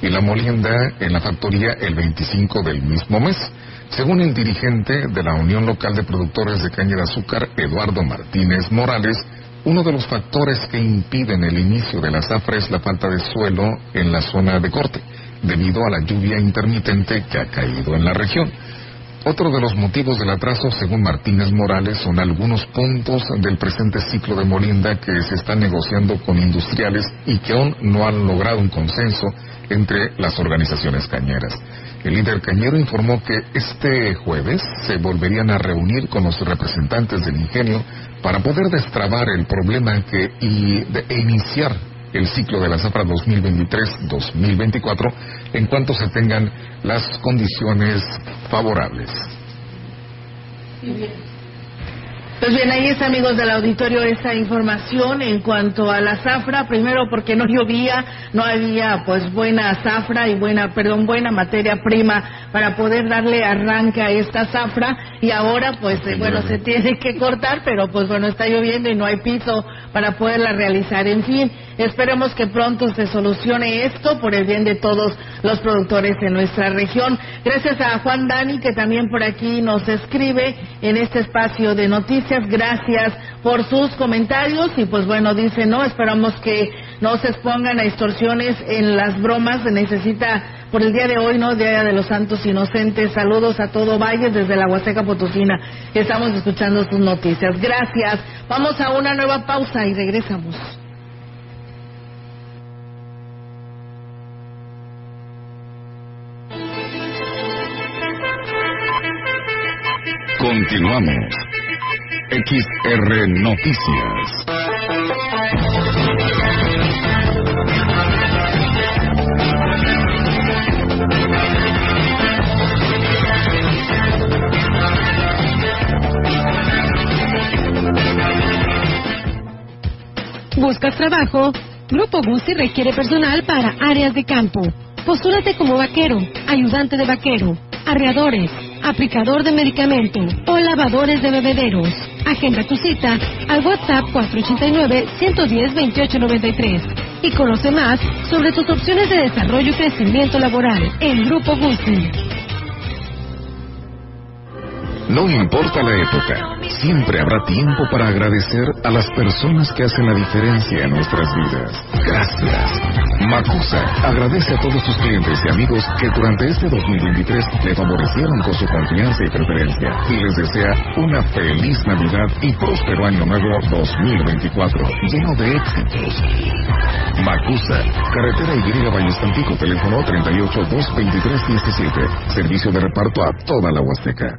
y la molienda en la factoría el 25 del mismo mes. Según el dirigente de la Unión Local de Productores de Caña de Azúcar, Eduardo Martínez Morales, uno de los factores que impiden el inicio de la zafra es la falta de suelo en la zona de corte, debido a la lluvia intermitente que ha caído en la región. Otro de los motivos del atraso, según Martínez Morales, son algunos puntos del presente ciclo de molienda que se están negociando con industriales y que aún no han logrado un consenso entre las organizaciones cañeras. El líder cañero informó que este jueves se volverían a reunir con los representantes del ingenio para poder destrabar el problema que, y de, e iniciar el ciclo de la zafra 2023-2024 en cuanto se tengan las condiciones favorables. Pues bien, ahí está, amigos del auditorio, esa información en cuanto a la zafra. Primero, porque no llovía, no había pues buena zafra y buena, perdón, buena materia prima para poder darle arranque a esta zafra. Y ahora, pues, eh, bueno, se tiene que cortar, pero pues bueno, está lloviendo y no hay piso para poderla realizar. En fin, esperemos que pronto se solucione esto por el bien de todos los productores en nuestra región. Gracias a Juan Dani, que también por aquí nos escribe en este espacio de noticias gracias por sus comentarios y pues bueno, dice, no, esperamos que no se expongan a distorsiones en las bromas, se necesita por el día de hoy, ¿no? Día de los Santos Inocentes. Saludos a todo Valle desde la Huasteca Potosina. Estamos escuchando sus noticias. Gracias. Vamos a una nueva pausa y regresamos. Continuamos. XR Noticias. ¿Buscas trabajo? Grupo Gusti requiere personal para áreas de campo. Postúlate como vaquero, ayudante de vaquero, arreadores, aplicador de medicamento o lavadores de bebederos. Agenda tu cita al WhatsApp 489-110-2893 y conoce más sobre tus opciones de desarrollo y crecimiento laboral en Grupo Gusti. No importa la época, siempre habrá tiempo para agradecer a las personas que hacen la diferencia en nuestras vidas. Gracias. Macusa agradece a todos sus clientes y amigos que durante este 2023 le favorecieron con su confianza y preferencia y les desea una feliz Navidad y próspero año nuevo 2024, lleno de éxitos. Macusa, carretera Y Valles Tampico, teléfono 38 223 17, servicio de reparto a toda la Huasteca.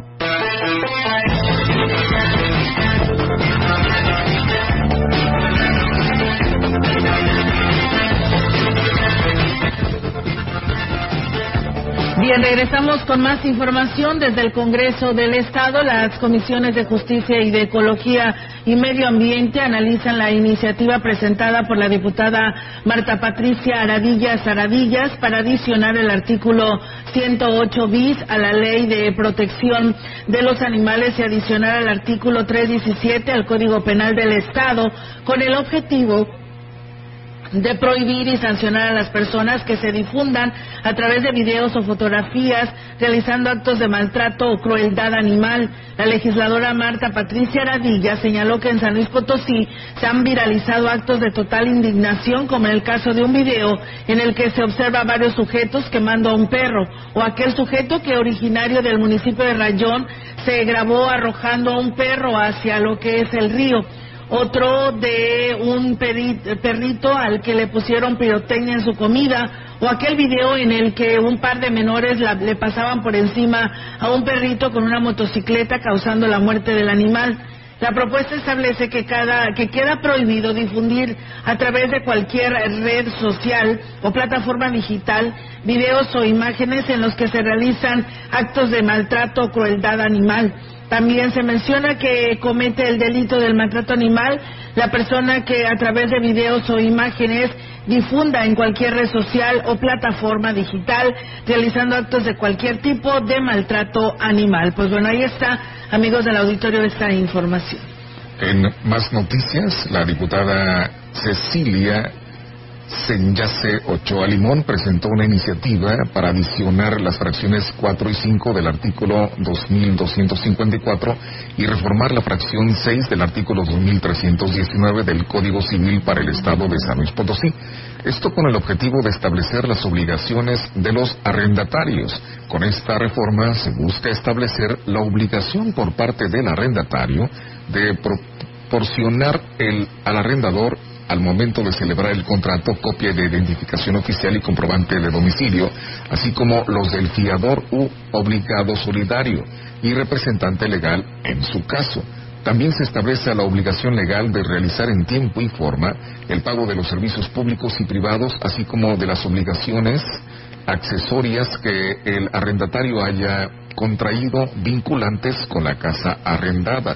Bien, regresamos con más información desde el Congreso del Estado. Las comisiones de Justicia y de Ecología y Medio Ambiente analizan la iniciativa presentada por la diputada Marta Patricia Aradillas Aradillas para adicionar el artículo 108 bis a la Ley de Protección de los Animales y adicionar al artículo 317 al Código Penal del Estado con el objetivo de prohibir y sancionar a las personas que se difundan a través de videos o fotografías realizando actos de maltrato o crueldad animal. La legisladora Marta Patricia Aradilla señaló que en San Luis Potosí se han viralizado actos de total indignación, como en el caso de un video en el que se observa a varios sujetos quemando a un perro, o aquel sujeto que originario del municipio de Rayón se grabó arrojando a un perro hacia lo que es el río otro de un perrito al que le pusieron pirotecnia en su comida, o aquel video en el que un par de menores le pasaban por encima a un perrito con una motocicleta causando la muerte del animal. La propuesta establece que, cada, que queda prohibido difundir a través de cualquier red social o plataforma digital videos o imágenes en los que se realizan actos de maltrato o crueldad animal también se menciona que comete el delito del maltrato animal la persona que a través de videos o imágenes difunda en cualquier red social o plataforma digital realizando actos de cualquier tipo de maltrato animal. Pues bueno, ahí está, amigos del auditorio, esta información. En más noticias, la diputada Cecilia Senyase Ochoa Limón presentó una iniciativa para adicionar las fracciones 4 y 5 del artículo 2254 y reformar la fracción 6 del artículo 2319 del Código Civil para el Estado de San Luis Potosí. Esto con el objetivo de establecer las obligaciones de los arrendatarios. Con esta reforma se busca establecer la obligación por parte del arrendatario de proporcionar el, al arrendador al momento de celebrar el contrato copia de identificación oficial y comprobante de domicilio, así como los del fiador u obligado solidario y representante legal en su caso. También se establece la obligación legal de realizar en tiempo y forma el pago de los servicios públicos y privados, así como de las obligaciones accesorias que el arrendatario haya contraído vinculantes con la casa arrendada.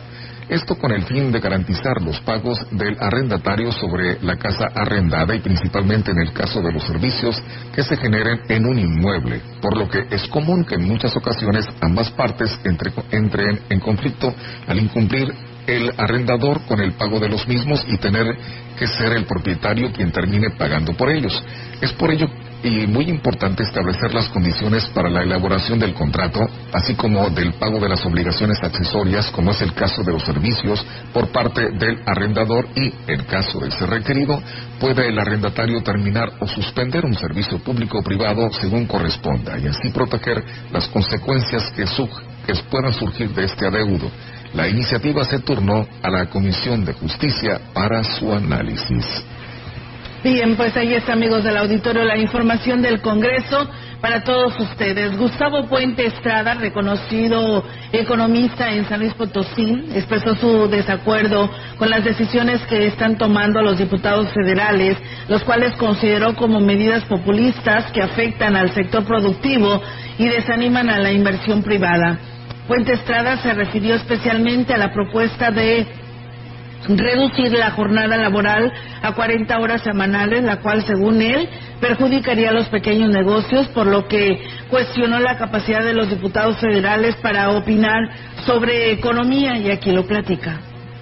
Esto con el fin de garantizar los pagos del arrendatario sobre la casa arrendada y principalmente en el caso de los servicios que se generen en un inmueble, por lo que es común que en muchas ocasiones ambas partes entren en conflicto al incumplir el arrendador con el pago de los mismos y tener que ser el propietario quien termine pagando por ellos. Es por ello y muy importante establecer las condiciones para la elaboración del contrato, así como del pago de las obligaciones accesorias, como es el caso de los servicios por parte del arrendador y, en caso de ser requerido, puede el arrendatario terminar o suspender un servicio público o privado según corresponda y así proteger las consecuencias que, que puedan surgir de este adeudo. La iniciativa se turnó a la Comisión de Justicia para su análisis. Bien, pues ahí está, amigos del auditorio, la información del Congreso para todos ustedes. Gustavo Puente Estrada, reconocido economista en San Luis Potosí, expresó su desacuerdo con las decisiones que están tomando los diputados federales, los cuales consideró como medidas populistas que afectan al sector productivo y desaniman a la inversión privada. Puente Estrada se refirió especialmente a la propuesta de reducir la jornada laboral a 40 horas semanales, la cual, según él, perjudicaría a los pequeños negocios, por lo que cuestionó la capacidad de los diputados federales para opinar sobre economía y aquí lo platica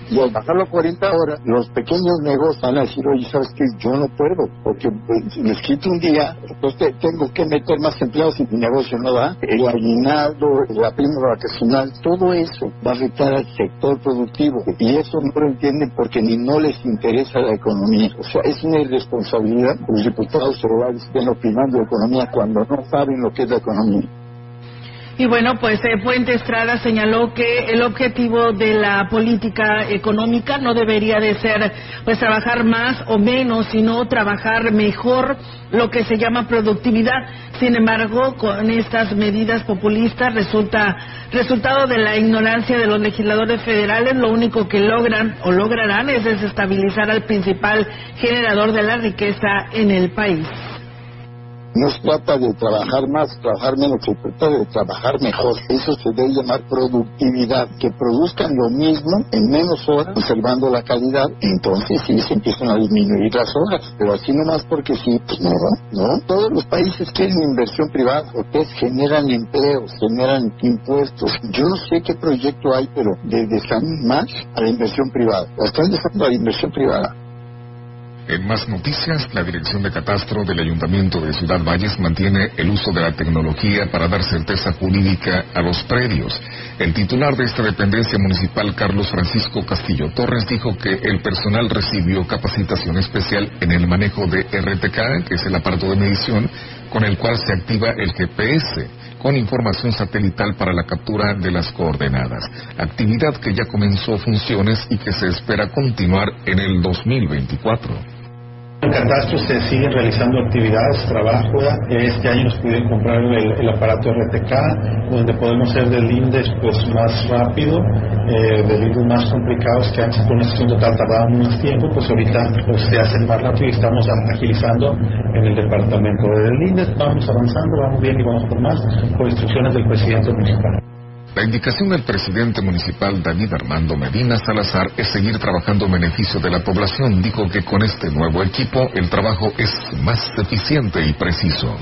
y al bajarlo a 40 horas, los pequeños negocios van a decir, oye, ¿sabes qué? Yo no puedo, porque si les quito un día, pues tengo que meter más empleados y mi negocio no da. El aguinaldo, la prima vacacional, todo eso va a afectar al sector productivo. Y eso no lo entienden porque ni no les interesa la economía. O sea, es una irresponsabilidad los diputados federales estén opinando de economía cuando no saben lo que es la economía. Y bueno, pues eh, Puente Estrada señaló que el objetivo de la política económica no debería de ser pues trabajar más o menos, sino trabajar mejor lo que se llama productividad. Sin embargo, con estas medidas populistas resulta resultado de la ignorancia de los legisladores federales, lo único que logran o lograrán es desestabilizar al principal generador de la riqueza en el país. No se trata de trabajar más, trabajar menos, se trata de trabajar mejor. Eso se debe llamar productividad, que produzcan lo mismo en menos horas, conservando la calidad. Entonces sí se empiezan a disminuir las horas, pero así nomás porque sí, pues no, no. Todos los países quieren inversión privada, porque generan empleos, generan impuestos. Yo no sé qué proyecto hay, pero de más a la inversión privada. La están dejando a la inversión privada. En más noticias, la Dirección de Catastro del Ayuntamiento de Ciudad Valles mantiene el uso de la tecnología para dar certeza jurídica a los predios. El titular de esta dependencia municipal, Carlos Francisco Castillo Torres, dijo que el personal recibió capacitación especial en el manejo de RTK, que es el aparato de medición con el cual se activa el GPS con información satelital para la captura de las coordenadas, actividad que ya comenzó funciones y que se espera continuar en el 2024. En Catastro se siguen realizando actividades, trabajo. Este año nos pudieron comprar el, aparato RTK, donde podemos hacer del INDES pues, más rápido, eh, del INDES más complicados que antes por una sesión total tardaban más tiempo, pues ahorita pues, se hacen más rápido y estamos agilizando en el departamento del INDES. Vamos avanzando, vamos bien y vamos por más, por instrucciones del presidente municipal. La indicación del presidente municipal David Armando Medina Salazar es seguir trabajando en beneficio de la población. Dijo que con este nuevo equipo el trabajo es más eficiente y preciso.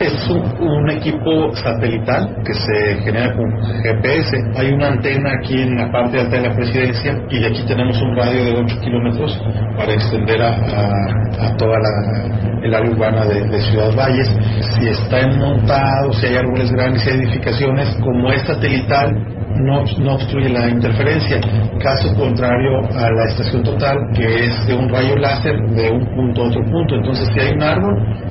Es un, equipo satelital que se genera con GPS. Hay una antena aquí en la parte alta de la presidencia y de aquí tenemos un radio de 8 kilómetros para extender a, toda la, el área urbana de, Ciudad Valles. Si está montado, si hay árboles grandes, si hay edificaciones, como es satelital, no, no obstruye la interferencia. Caso contrario a la estación total, que es de un rayo láser de un punto a otro punto. Entonces, si hay un árbol,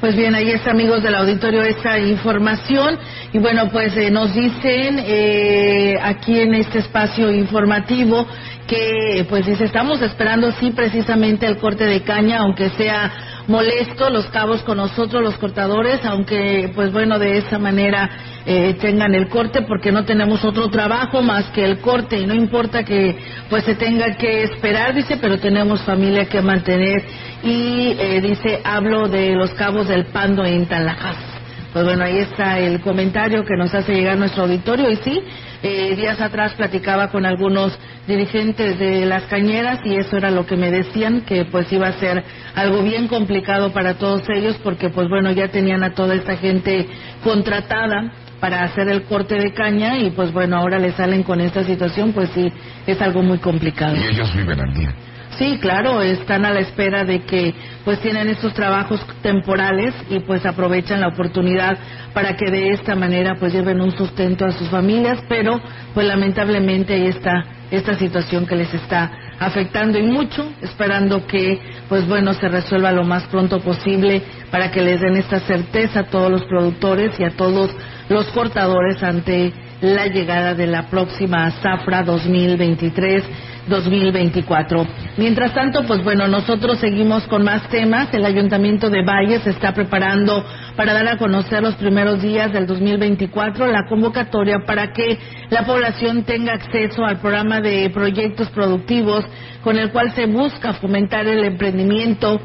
pues bien, ahí está, amigos del auditorio, esta información. Y bueno, pues eh, nos dicen eh, aquí en este espacio informativo que, pues estamos esperando, sí, precisamente el corte de caña, aunque sea molesto los cabos con nosotros, los cortadores, aunque pues bueno, de esa manera eh, tengan el corte porque no tenemos otro trabajo más que el corte y no importa que pues se tenga que esperar, dice, pero tenemos familia que mantener y eh, dice, hablo de los cabos del Pando en Talajas. Pues bueno, ahí está el comentario que nos hace llegar nuestro auditorio. Y sí, eh, días atrás platicaba con algunos dirigentes de las cañeras y eso era lo que me decían que pues iba a ser algo bien complicado para todos ellos porque pues bueno ya tenían a toda esta gente contratada para hacer el corte de caña y pues bueno ahora le salen con esta situación pues sí es algo muy complicado. Y ellos viven al día Sí, claro, están a la espera de que pues tienen estos trabajos temporales y pues aprovechan la oportunidad para que de esta manera pues lleven un sustento a sus familias, pero pues lamentablemente ahí está esta situación que les está afectando y mucho, esperando que pues bueno se resuelva lo más pronto posible para que les den esta certeza a todos los productores y a todos los cortadores ante la llegada de la próxima zafra 2023 2024. Mientras tanto, pues bueno, nosotros seguimos con más temas. El Ayuntamiento de Valles se está preparando para dar a conocer los primeros días del 2024 la convocatoria para que la población tenga acceso al programa de proyectos productivos con el cual se busca fomentar el emprendimiento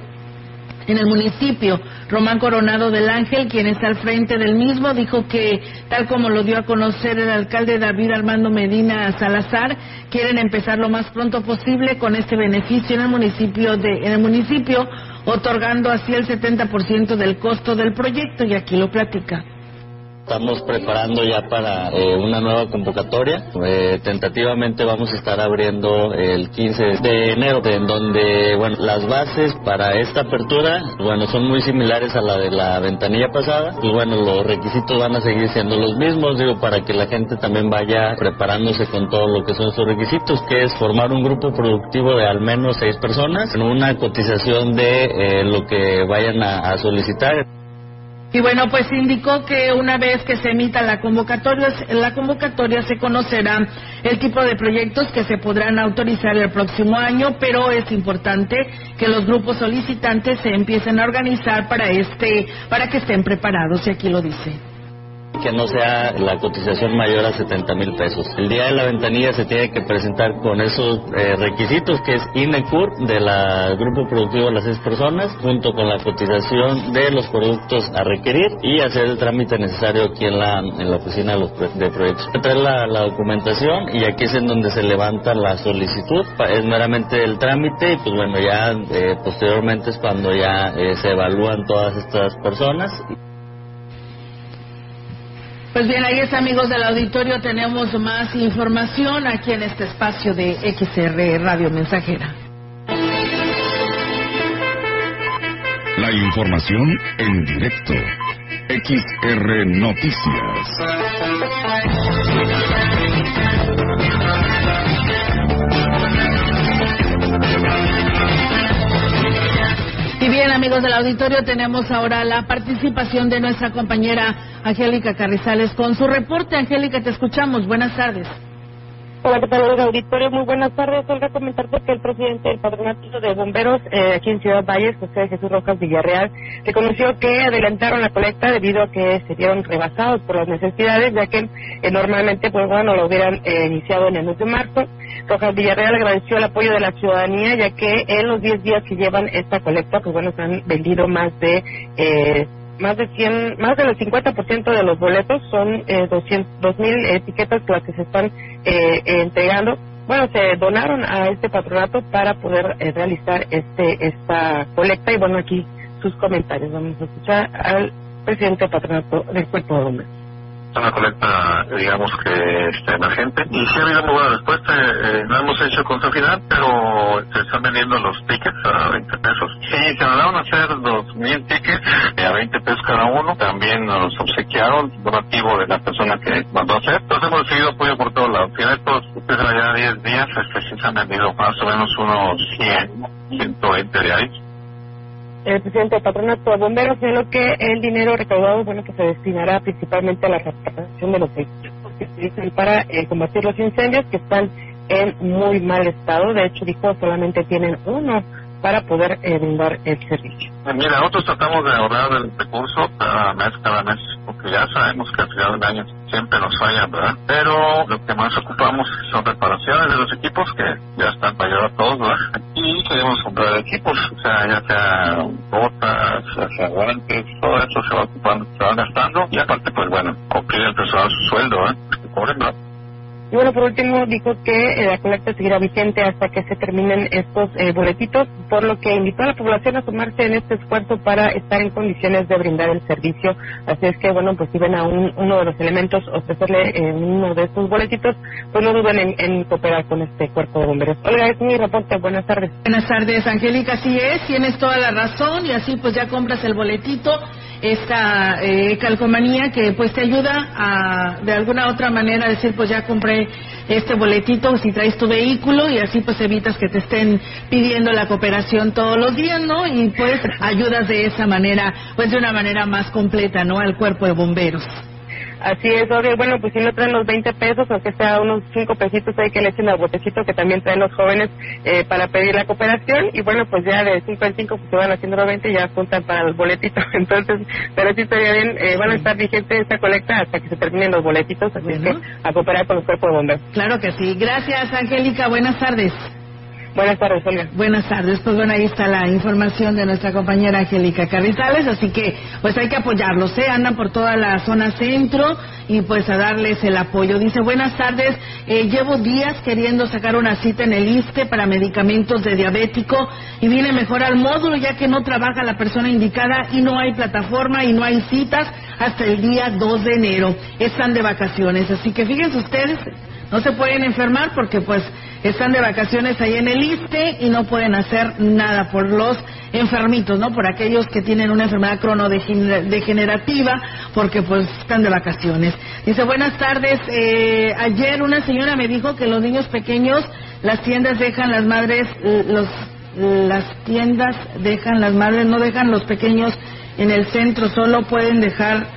en el municipio. Román Coronado del Ángel, quien está al frente del mismo, dijo que, tal como lo dio a conocer el alcalde David Armando Medina Salazar, quieren empezar lo más pronto posible con este beneficio en el municipio de, en el municipio, otorgando así el 70% del costo del proyecto, y aquí lo platica. Estamos preparando ya para eh, una nueva convocatoria. Eh, tentativamente vamos a estar abriendo el 15 de enero, en donde, bueno, las bases para esta apertura, bueno, son muy similares a la de la ventanilla pasada. Y bueno, los requisitos van a seguir siendo los mismos, digo, para que la gente también vaya preparándose con todo lo que son sus requisitos, que es formar un grupo productivo de al menos seis personas, con una cotización de eh, lo que vayan a solicitar. Y bueno, pues indicó que una vez que se emita la convocatoria, la convocatoria se conocerá el tipo de proyectos que se podrán autorizar el próximo año, pero es importante que los grupos solicitantes se empiecen a organizar para este, para que estén preparados, y aquí lo dice que no sea la cotización mayor a 70 mil pesos. El día de la ventanilla se tiene que presentar con esos eh, requisitos que es INECUR de la Grupo Productivo de las seis personas, junto con la cotización de los productos a requerir y hacer el trámite necesario aquí en la, en la oficina de, los, proyectos. Traer la, la, documentación y aquí es en donde se levanta la solicitud, es meramente el trámite y pues bueno, ya eh, posteriormente es cuando ya eh, se evalúan todas estas personas. Pues bien, ahí está, amigos del auditorio. Tenemos más información aquí en este espacio de XR Radio Mensajera. La información en directo. XR Noticias. Amigos del auditorio, tenemos ahora la participación de nuestra compañera Angélica Carrizales con su reporte. Angélica, te escuchamos. Buenas tardes. Hola, ¿qué tal, Auditorio? Muy buenas tardes. Olga, comentarte que el presidente del Patronato de Bomberos eh, aquí en Ciudad Valles, José Jesús Rojas Villarreal, reconoció que adelantaron la colecta debido a que se vieron rebasados por las necesidades, ya que eh, normalmente, pues bueno, lo hubieran eh, iniciado en el mes de marzo. Rojas Villarreal agradeció el apoyo de la ciudadanía, ya que en los 10 días que llevan esta colecta, pues bueno, se han vendido más de más de 100, más del 50% de los boletos son eh, 200, mil etiquetas las que se están eh, entregando. Bueno, se donaron a este patronato para poder eh, realizar este esta colecta y bueno, aquí sus comentarios. Vamos a escuchar al presidente del patronato del Cuerpo de Bomberos una colecta, digamos que este, emergente. Y sí ha habido muy buena respuesta. Eh, no hemos hecho contra final, pero se están vendiendo los tickets a 20 pesos. Sí, se mandaron a hacer 2.000 tickets a 20 pesos cada uno. También nos obsequiaron donativo de la persona que mandó a hacer. Entonces hemos recibido apoyo por todos lados. Tiene estos, ustedes ya 10 días, este, sí se han vendido más o menos unos 100, 120 de ahí el presidente del patronato de bomberos lo que el dinero recaudado bueno que se destinará principalmente a la reparación de los vehículos que se utilizan para eh, combatir los incendios que están en muy mal estado. De hecho dijo solamente tienen uno para poder eh, brindar el servicio. Mira, nosotros tratamos de ahorrar el recurso cada mes, cada mes, porque ya sabemos que al final del año siempre nos falla, ¿verdad? Pero lo que más ocupamos son reparaciones de los equipos que ya están para a todos, ¿verdad? Y queremos comprar equipos, o sea, ya sea botas, ya guantes, todo eso se va ocupando, se va gastando y aparte, pues bueno, cumplir el personal su sueldo, ¿eh? Que. Y bueno, por último, dijo que eh, la colecta seguirá vigente hasta que se terminen estos eh, boletitos, por lo que invitó a la población a sumarse en este esfuerzo para estar en condiciones de brindar el servicio. Así es que, bueno, pues si ven a uno de los elementos ofrecerle eh, uno de estos boletitos, pues no duden en, cooperar con este cuerpo de bomberos. Olga, es mi reporte. Buenas tardes. Buenas tardes, Angélica. Así es, tienes toda la razón y así pues ya compras el boletito esta eh, calcomanía que pues te ayuda a de alguna otra manera decir pues ya compré este boletito si traes tu vehículo y así pues evitas que te estén pidiendo la cooperación todos los días, ¿no? Y pues ayudas de esa manera, pues de una manera más completa, ¿no? Al cuerpo de bomberos. Así es, obvio. Bueno, pues si no traen los 20 pesos, aunque sea unos 5 pesitos, hay que le echen al botecito que también traen los jóvenes eh, para pedir la cooperación. Y bueno, pues ya de 5 en 5 pues se van haciendo los 20 y ya juntan para el boletito. <laughs> Entonces, pero sí estaría bien, eh, van a estar vigentes esta colecta hasta que se terminen los boletitos, así que a cooperar con los cuerpos de bomberos. Claro que sí. Gracias, Angélica. Buenas tardes. Buenas tardes, Olga. Buenas tardes. Pues bueno, ahí está la información de nuestra compañera Angélica Carrizales, así que pues hay que apoyarlos, ¿eh? Andan por toda la zona centro y pues a darles el apoyo. Dice, buenas tardes, eh, llevo días queriendo sacar una cita en el ISTE para medicamentos de diabético y viene mejor al módulo ya que no trabaja la persona indicada y no hay plataforma y no hay citas hasta el día 2 de enero. Están de vacaciones, así que fíjense ustedes, no se pueden enfermar porque pues están de vacaciones ahí en el ISTE y no pueden hacer nada por los enfermitos, ¿no? Por aquellos que tienen una enfermedad cronodegenerativa porque pues están de vacaciones. Dice, buenas tardes, eh, ayer una señora me dijo que los niños pequeños, las tiendas dejan las madres, los, las tiendas dejan las madres, no dejan los pequeños en el centro, solo pueden dejar,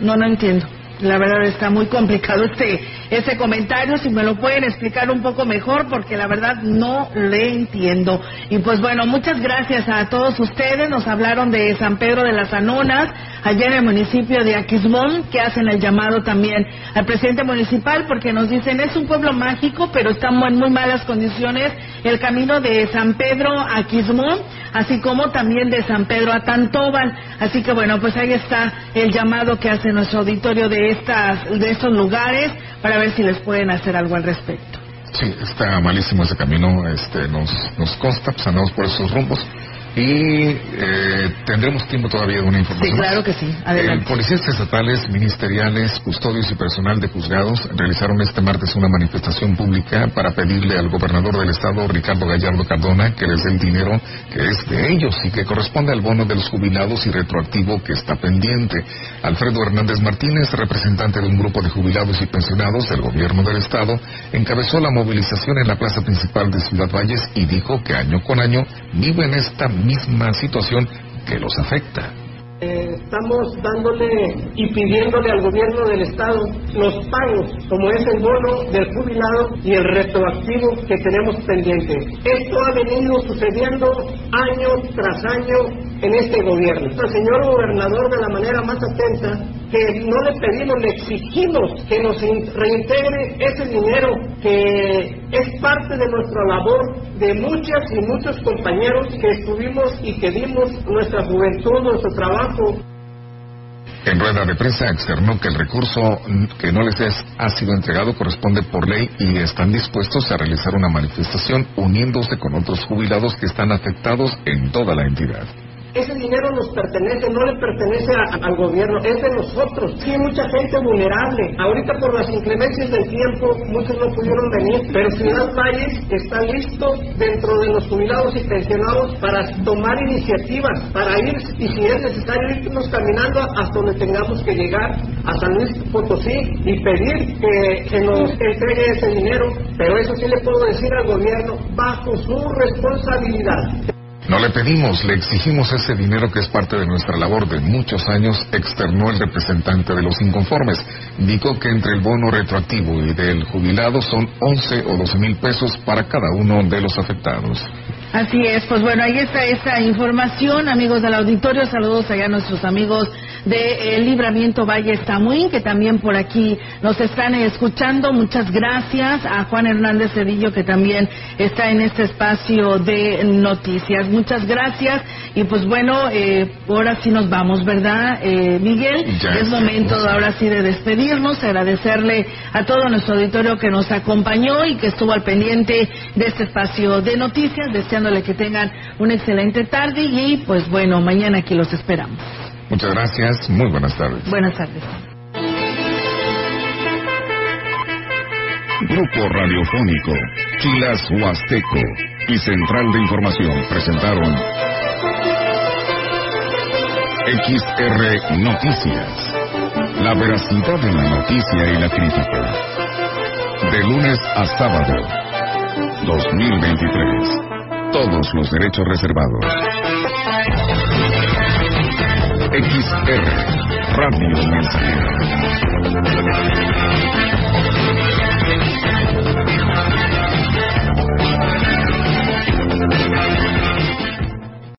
no, no entiendo. La verdad está muy complicado este, este comentario, si me lo pueden explicar un poco mejor, porque la verdad no le entiendo. Y pues bueno, muchas gracias a todos ustedes. Nos hablaron de San Pedro de las Anonas, allá en el municipio de Aquismón, que hacen el llamado también al presidente municipal, porque nos dicen es un pueblo mágico, pero estamos en muy malas condiciones el camino de San Pedro a Aquismón, así como también de San Pedro a Tantóbal. Así que bueno, pues ahí está el llamado que hace nuestro auditorio de estas de estos lugares para ver si les pueden hacer algo al respecto. Sí, está malísimo ese camino, este, nos, nos consta, pues andamos por esos rumbos. Y eh, tendremos tiempo todavía de una información. Sí, claro que sí. Adelante. Eh, policías estatales, ministeriales, custodios y personal de juzgados realizaron este martes una manifestación pública para pedirle al gobernador del estado, Ricardo Gallardo Cardona, que les dé el dinero que es de ellos y que corresponde al bono de los jubilados y retroactivo que está pendiente. Alfredo Hernández Martínez, representante de un grupo de jubilados y pensionados del gobierno del estado, encabezó la movilización en la plaza principal de Ciudad Valles y dijo que año con año viven esta misma situación que los afecta. Eh, estamos dándole y pidiéndole al gobierno del estado los pagos, como es el bono del jubilado y el retroactivo que tenemos pendiente. Esto ha venido sucediendo año tras año en este gobierno. El señor gobernador, de la manera más atenta, que no le pedimos, le exigimos que nos reintegre ese dinero que es parte de nuestra labor de muchas y muchos compañeros que estuvimos y que dimos nuestra juventud, nuestro trabajo. En rueda de prensa externó que el recurso que no les es, ha sido entregado corresponde por ley y están dispuestos a realizar una manifestación uniéndose con otros jubilados que están afectados en toda la entidad. Ese dinero nos pertenece, no le pertenece al gobierno, es de nosotros. Sí, hay mucha gente vulnerable. Ahorita por las inclemencias del tiempo, muchos no pudieron venir, pero Ciudad Valles está listo dentro de los jubilados y pensionados para tomar iniciativas, para ir, y si es necesario, irnos caminando hasta donde tengamos que llegar, a San Luis Potosí, y pedir que, que nos entregue ese dinero. Pero eso sí le puedo decir al gobierno, bajo su responsabilidad. No le pedimos, le exigimos ese dinero que es parte de nuestra labor de muchos años, externó el representante de los inconformes. Dijo que entre el bono retroactivo y del jubilado son 11 o 12 mil pesos para cada uno de los afectados. Así es, pues bueno, ahí está esta información, amigos del auditorio, saludos allá a nuestros amigos de El Libramiento Valle Tamuín, que también por aquí nos están escuchando. Muchas gracias a Juan Hernández Cedillo, que también está en este espacio de noticias. Muchas gracias. Y pues bueno, eh, ahora sí nos vamos, ¿verdad, eh, Miguel? es momento ahora sí de despedirnos, agradecerle a todo nuestro auditorio que nos acompañó y que estuvo al pendiente de este espacio de noticias, que tengan una excelente tarde y pues bueno, mañana aquí los esperamos. Muchas gracias, muy buenas tardes. Buenas tardes. Grupo Radiofónico, Quilas Huasteco y Central de Información presentaron XR Noticias. La veracidad de la noticia y la crítica. De lunes a sábado, 2023. Todos los derechos reservados. XR Radio Mensajera.